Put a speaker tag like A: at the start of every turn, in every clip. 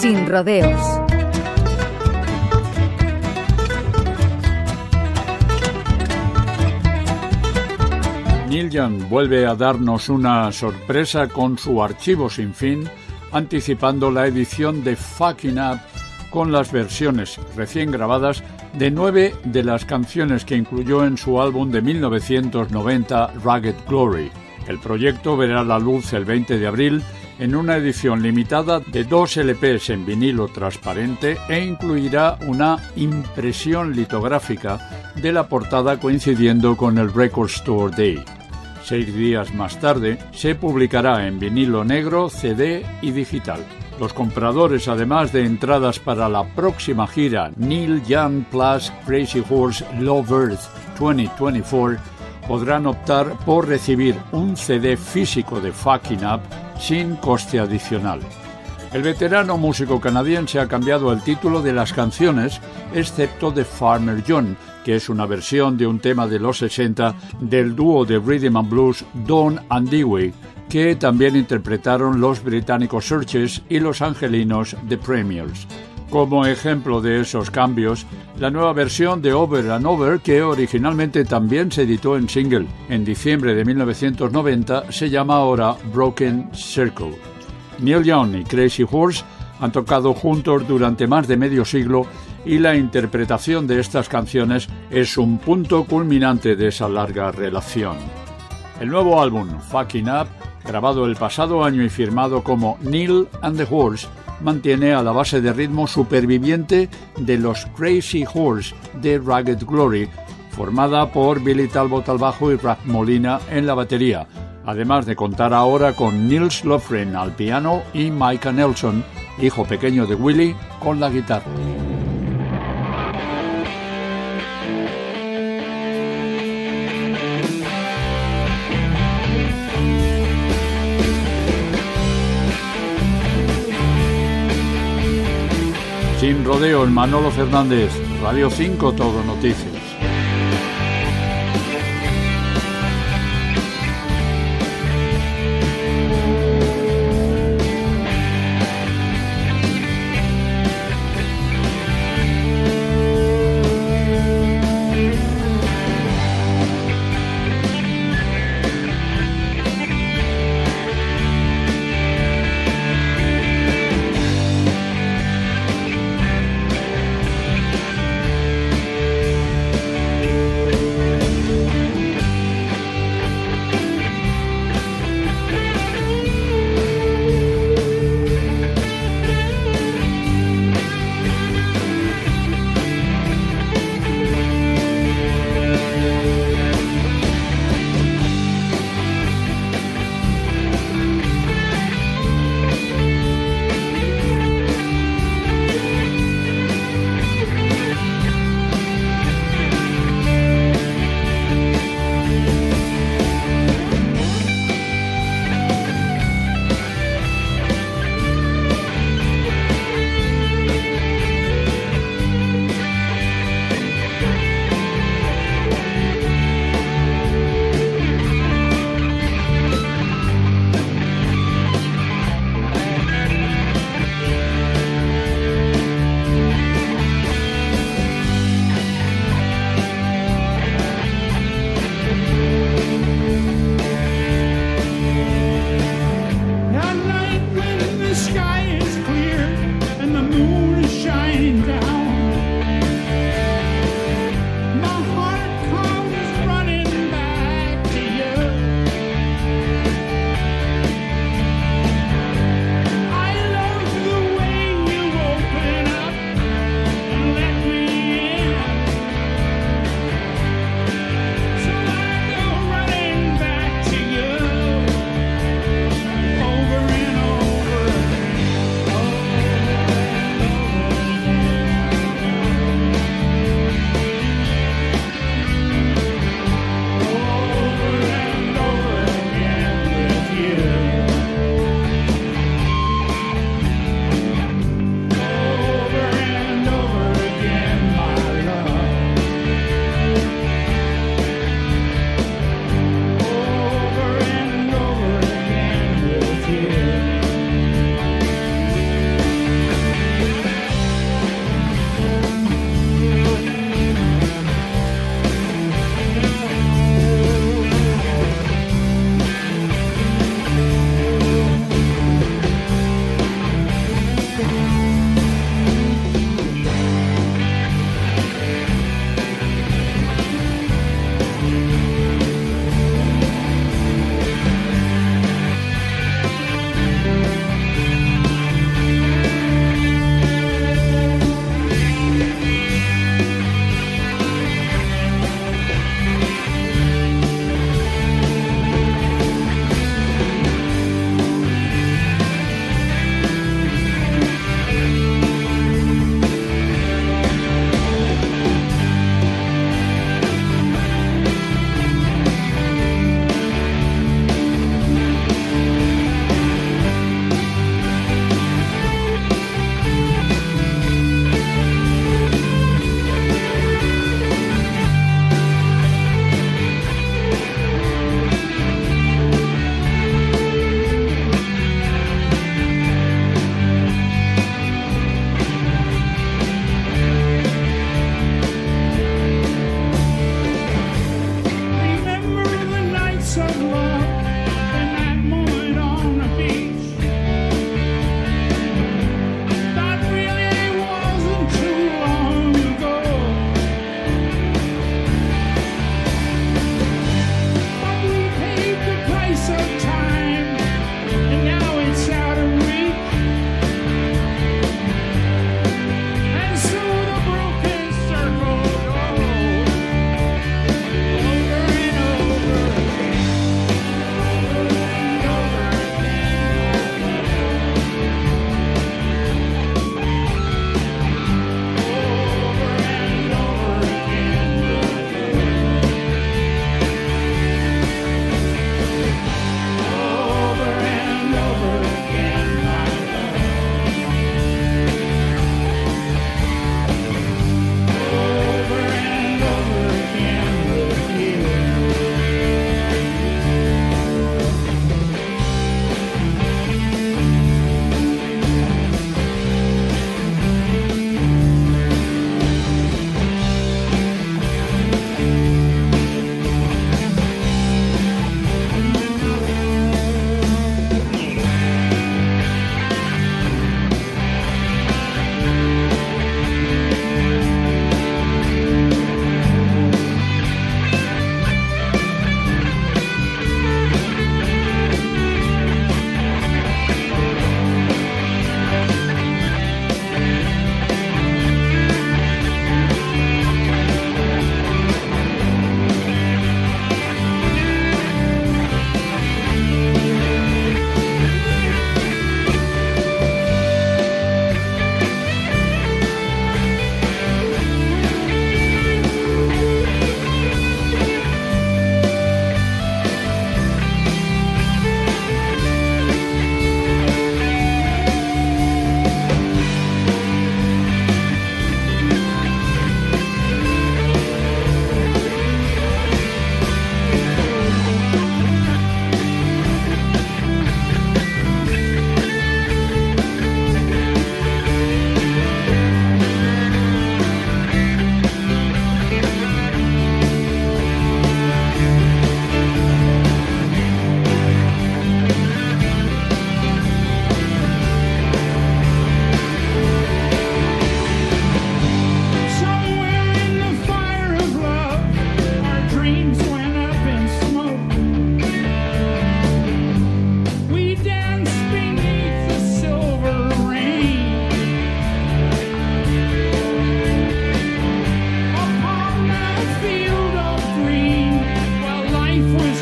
A: Sin rodeos.
B: Neil Young vuelve a darnos una sorpresa con su archivo sin fin, anticipando la edición de Fucking Up con las versiones recién grabadas de nueve de las canciones que incluyó en su álbum de 1990 Rugged Glory. El proyecto verá la luz el 20 de abril en una edición limitada de dos LPs en vinilo transparente e incluirá una impresión litográfica de la portada coincidiendo con el Record Store Day. Seis días más tarde se publicará en vinilo negro, CD y digital. Los compradores, además de entradas para la próxima gira Neil Young Plus Crazy Horse Love Earth 2024, podrán optar por recibir un CD físico de Fucking Up sin coste adicional. El veterano músico canadiense ha cambiado el título de las canciones, excepto de Farmer John, que es una versión de un tema de los 60 del dúo de rhythm and blues Don and Dewey, que también interpretaron los británicos Searches y los angelinos The Premiers. Como ejemplo de esos cambios, la nueva versión de Over and Over, que originalmente también se editó en single en diciembre de 1990, se llama ahora Broken Circle. Neil Young y Crazy Horse han tocado juntos durante más de medio siglo y la interpretación de estas canciones es un punto culminante de esa larga relación. El nuevo álbum, Fucking Up, grabado el pasado año y firmado como Neil and the Horse, mantiene a la base de ritmo superviviente de los Crazy Horse de Ragged Glory, formada por Billy Talbot al bajo y Rap Molina en la batería, además de contar ahora con Nils Lofgren al piano y Micah Nelson, hijo pequeño de Willie, con la guitarra. Sin rodeos, Manolo Fernández, Radio 5, Todo Noticias.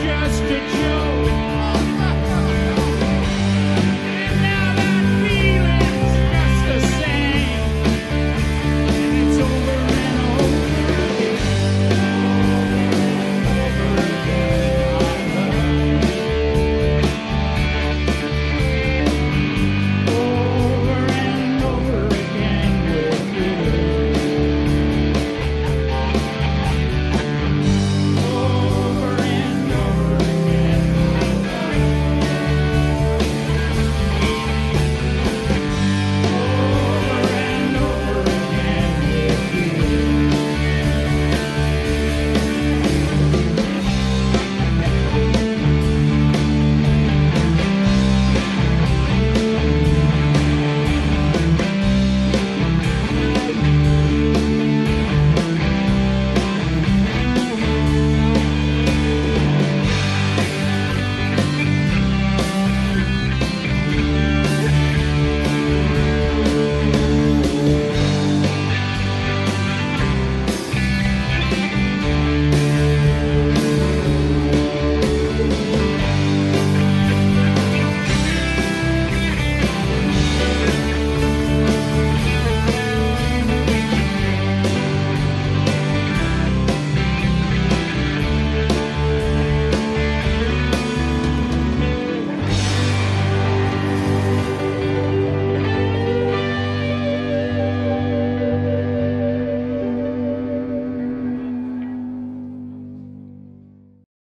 B: just a joke.